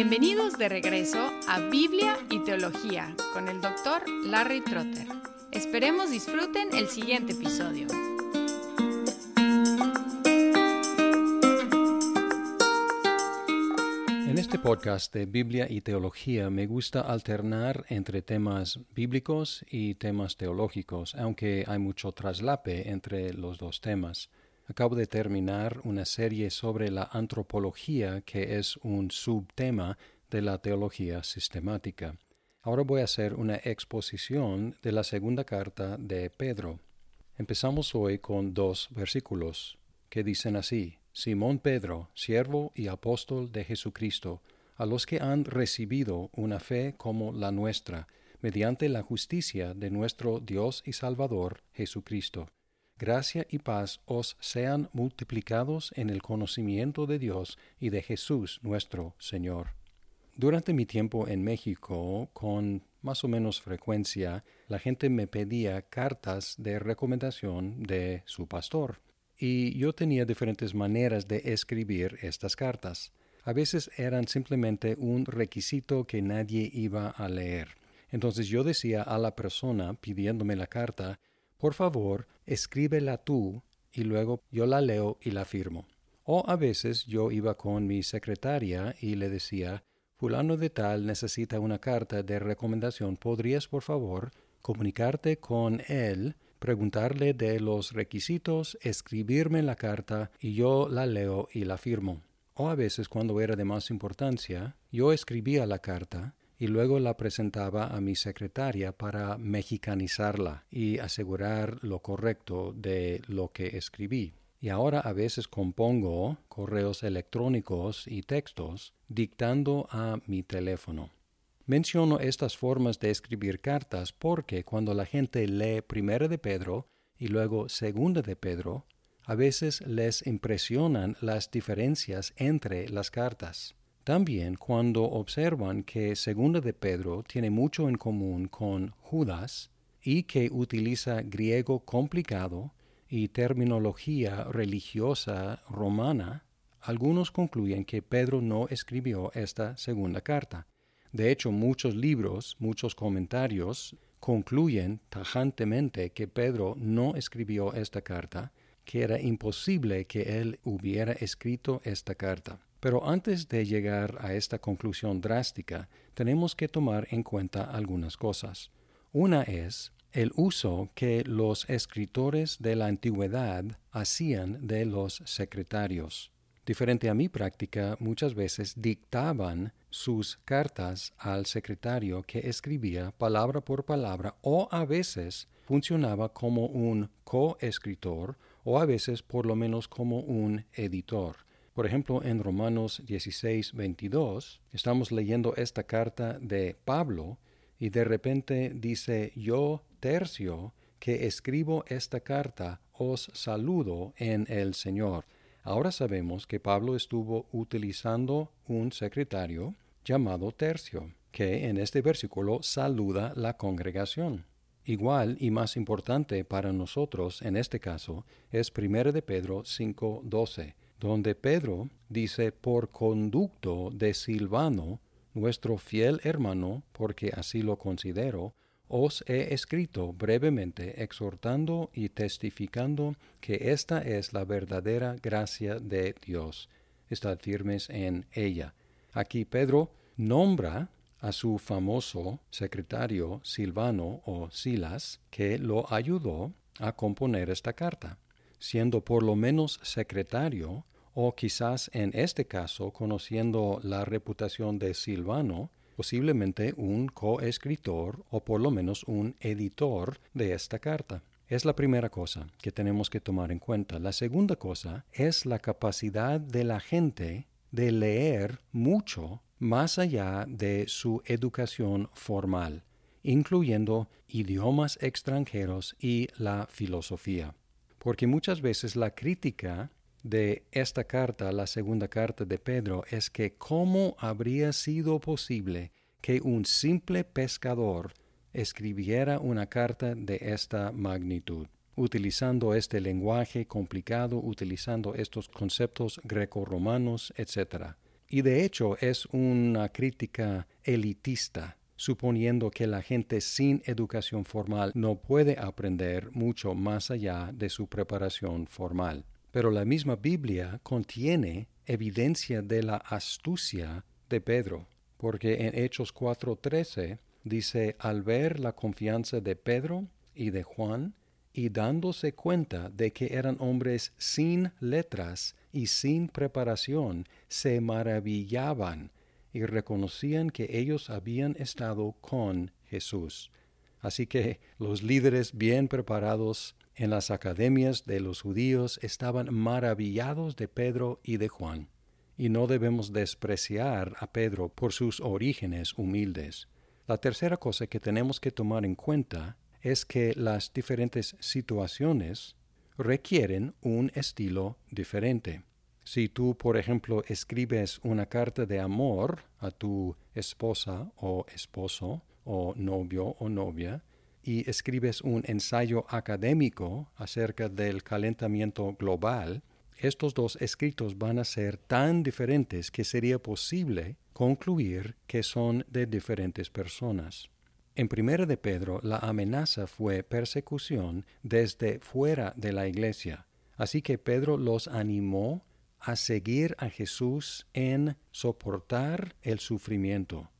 Bienvenidos de regreso a Biblia y Teología con el doctor Larry Trotter. Esperemos disfruten el siguiente episodio. En este podcast de Biblia y Teología me gusta alternar entre temas bíblicos y temas teológicos, aunque hay mucho traslape entre los dos temas. Acabo de terminar una serie sobre la antropología que es un subtema de la teología sistemática. Ahora voy a hacer una exposición de la segunda carta de Pedro. Empezamos hoy con dos versículos que dicen así, Simón Pedro, siervo y apóstol de Jesucristo, a los que han recibido una fe como la nuestra, mediante la justicia de nuestro Dios y Salvador Jesucristo gracia y paz os sean multiplicados en el conocimiento de Dios y de Jesús nuestro Señor. Durante mi tiempo en México, con más o menos frecuencia, la gente me pedía cartas de recomendación de su pastor, y yo tenía diferentes maneras de escribir estas cartas. A veces eran simplemente un requisito que nadie iba a leer. Entonces yo decía a la persona pidiéndome la carta, por favor, escríbela tú y luego yo la leo y la firmo. O a veces yo iba con mi secretaria y le decía, fulano de tal necesita una carta de recomendación, ¿podrías por favor comunicarte con él, preguntarle de los requisitos, escribirme la carta y yo la leo y la firmo? O a veces cuando era de más importancia, yo escribía la carta y luego la presentaba a mi secretaria para mexicanizarla y asegurar lo correcto de lo que escribí. Y ahora a veces compongo correos electrónicos y textos dictando a mi teléfono. Menciono estas formas de escribir cartas porque cuando la gente lee Primera de Pedro y luego Segunda de Pedro, a veces les impresionan las diferencias entre las cartas. También cuando observan que Segunda de Pedro tiene mucho en común con Judas y que utiliza griego complicado y terminología religiosa romana, algunos concluyen que Pedro no escribió esta segunda carta. De hecho, muchos libros, muchos comentarios concluyen tajantemente que Pedro no escribió esta carta, que era imposible que él hubiera escrito esta carta. Pero antes de llegar a esta conclusión drástica, tenemos que tomar en cuenta algunas cosas. Una es el uso que los escritores de la antigüedad hacían de los secretarios. Diferente a mi práctica, muchas veces dictaban sus cartas al secretario que escribía palabra por palabra o a veces funcionaba como un coescritor o a veces por lo menos como un editor. Por ejemplo, en Romanos 16, 22, estamos leyendo esta carta de Pablo y de repente dice, yo, tercio, que escribo esta carta, os saludo en el Señor. Ahora sabemos que Pablo estuvo utilizando un secretario llamado tercio, que en este versículo saluda la congregación. Igual y más importante para nosotros en este caso es 1 de Pedro 5:12 donde Pedro dice, por conducto de Silvano, nuestro fiel hermano, porque así lo considero, os he escrito brevemente exhortando y testificando que esta es la verdadera gracia de Dios. Estad firmes en ella. Aquí Pedro nombra a su famoso secretario Silvano o Silas, que lo ayudó a componer esta carta siendo por lo menos secretario, o quizás en este caso, conociendo la reputación de Silvano, posiblemente un coescritor o por lo menos un editor de esta carta. Es la primera cosa que tenemos que tomar en cuenta. La segunda cosa es la capacidad de la gente de leer mucho más allá de su educación formal, incluyendo idiomas extranjeros y la filosofía porque muchas veces la crítica de esta carta, la segunda carta de Pedro, es que cómo habría sido posible que un simple pescador escribiera una carta de esta magnitud, utilizando este lenguaje complicado, utilizando estos conceptos greco-romanos, etc. Y de hecho es una crítica elitista, suponiendo que la gente sin educación formal no puede aprender mucho más allá de su preparación formal. Pero la misma Biblia contiene evidencia de la astucia de Pedro, porque en Hechos 4:13 dice, al ver la confianza de Pedro y de Juan, y dándose cuenta de que eran hombres sin letras y sin preparación, se maravillaban y reconocían que ellos habían estado con Jesús. Así que los líderes bien preparados en las academias de los judíos estaban maravillados de Pedro y de Juan. Y no debemos despreciar a Pedro por sus orígenes humildes. La tercera cosa que tenemos que tomar en cuenta es que las diferentes situaciones requieren un estilo diferente. Si tú, por ejemplo, escribes una carta de amor a tu esposa o esposo o novio o novia, y escribes un ensayo académico acerca del calentamiento global, estos dos escritos van a ser tan diferentes que sería posible concluir que son de diferentes personas. En primera de Pedro, la amenaza fue persecución desde fuera de la iglesia. Así que Pedro los animó a seguir a Jesús en soportar el sufrimiento.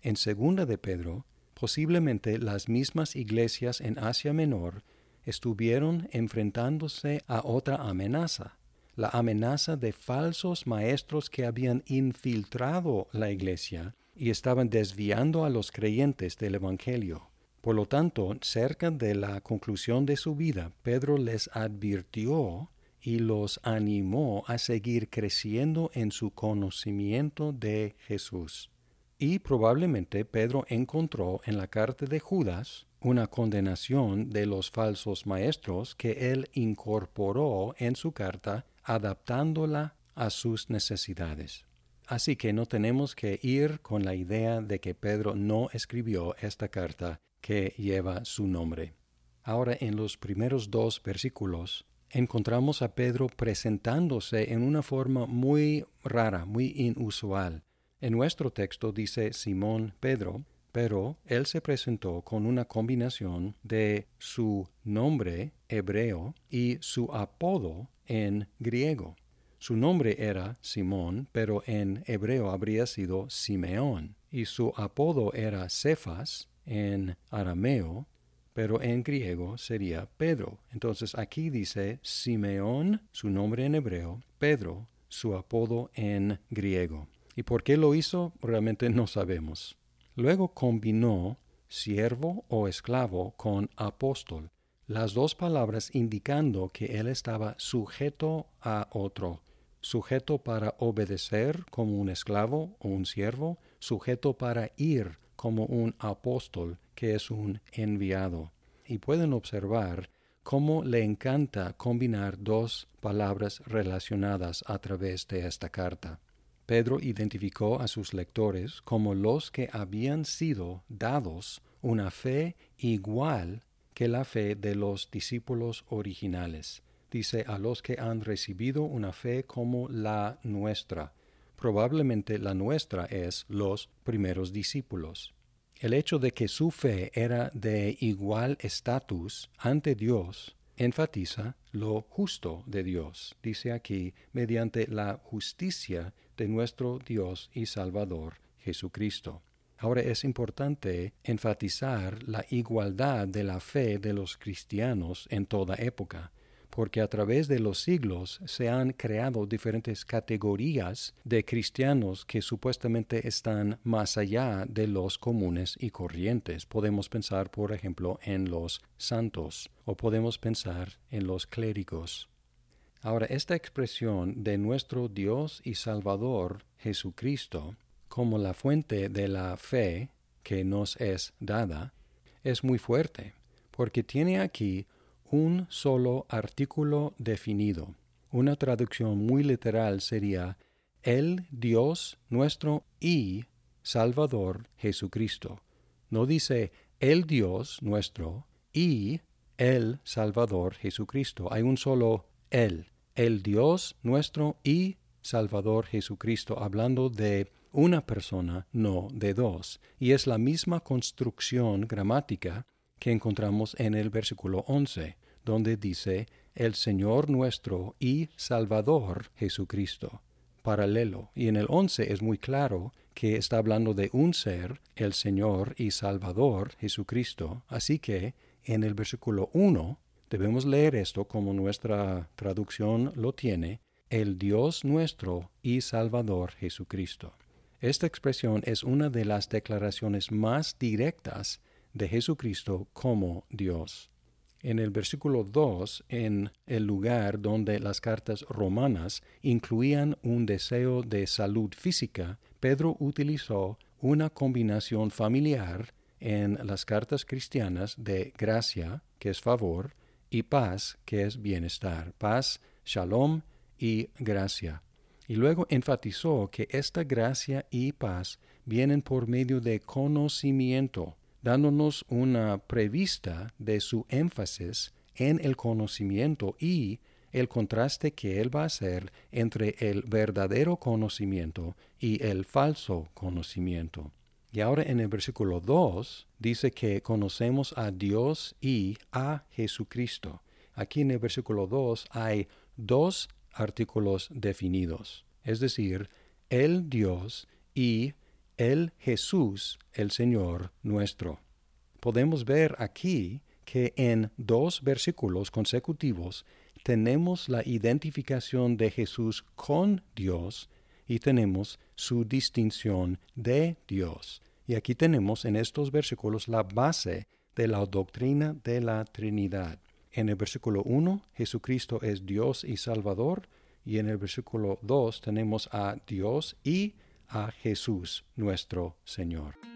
En segunda de Pedro, posiblemente las mismas iglesias en Asia Menor estuvieron enfrentándose a otra amenaza, la amenaza de falsos maestros que habían infiltrado la iglesia y estaban desviando a los creyentes del Evangelio. Por lo tanto, cerca de la conclusión de su vida, Pedro les advirtió y los animó a seguir creciendo en su conocimiento de Jesús. Y probablemente Pedro encontró en la carta de Judas una condenación de los falsos maestros que él incorporó en su carta adaptándola a sus necesidades. Así que no tenemos que ir con la idea de que Pedro no escribió esta carta que lleva su nombre. Ahora en los primeros dos versículos encontramos a Pedro presentándose en una forma muy rara, muy inusual. En nuestro texto dice Simón Pedro, pero él se presentó con una combinación de su nombre hebreo y su apodo en griego. Su nombre era Simón, pero en hebreo habría sido Simeón, y su apodo era Cefas en arameo, pero en griego sería Pedro. Entonces aquí dice Simeón, su nombre en hebreo, Pedro, su apodo en griego. ¿Y por qué lo hizo? Realmente no sabemos. Luego combinó siervo o esclavo con apóstol, las dos palabras indicando que él estaba sujeto a otro, sujeto para obedecer como un esclavo o un siervo, sujeto para ir como un apóstol que es un enviado. Y pueden observar cómo le encanta combinar dos palabras relacionadas a través de esta carta. Pedro identificó a sus lectores como los que habían sido dados una fe igual que la fe de los discípulos originales dice a los que han recibido una fe como la nuestra. Probablemente la nuestra es los primeros discípulos. El hecho de que su fe era de igual estatus ante Dios enfatiza lo justo de Dios, dice aquí, mediante la justicia de nuestro Dios y Salvador Jesucristo. Ahora es importante enfatizar la igualdad de la fe de los cristianos en toda época porque a través de los siglos se han creado diferentes categorías de cristianos que supuestamente están más allá de los comunes y corrientes. Podemos pensar, por ejemplo, en los santos o podemos pensar en los clérigos. Ahora, esta expresión de nuestro Dios y Salvador Jesucristo como la fuente de la fe que nos es dada es muy fuerte, porque tiene aquí un solo artículo definido. Una traducción muy literal sería el Dios nuestro y Salvador Jesucristo. No dice el Dios nuestro y el Salvador Jesucristo. Hay un solo Él, el Dios nuestro y Salvador Jesucristo, hablando de una persona, no de dos, y es la misma construcción gramática que encontramos en el versículo 11, donde dice el Señor nuestro y Salvador Jesucristo. Paralelo. Y en el 11 es muy claro que está hablando de un ser, el Señor y Salvador Jesucristo. Así que en el versículo 1 debemos leer esto como nuestra traducción lo tiene, el Dios nuestro y Salvador Jesucristo. Esta expresión es una de las declaraciones más directas de Jesucristo como Dios. En el versículo 2, en el lugar donde las cartas romanas incluían un deseo de salud física, Pedro utilizó una combinación familiar en las cartas cristianas de gracia, que es favor, y paz, que es bienestar. Paz, shalom y gracia. Y luego enfatizó que esta gracia y paz vienen por medio de conocimiento, dándonos una prevista de su énfasis en el conocimiento y el contraste que él va a hacer entre el verdadero conocimiento y el falso conocimiento. Y ahora en el versículo 2 dice que conocemos a Dios y a Jesucristo. Aquí en el versículo 2 hay dos artículos definidos, es decir, el Dios y el Jesús, el Señor nuestro. Podemos ver aquí que en dos versículos consecutivos tenemos la identificación de Jesús con Dios y tenemos su distinción de Dios. Y aquí tenemos en estos versículos la base de la doctrina de la Trinidad. En el versículo 1, Jesucristo es Dios y Salvador, y en el versículo 2 tenemos a Dios y a Jesús nuestro Señor.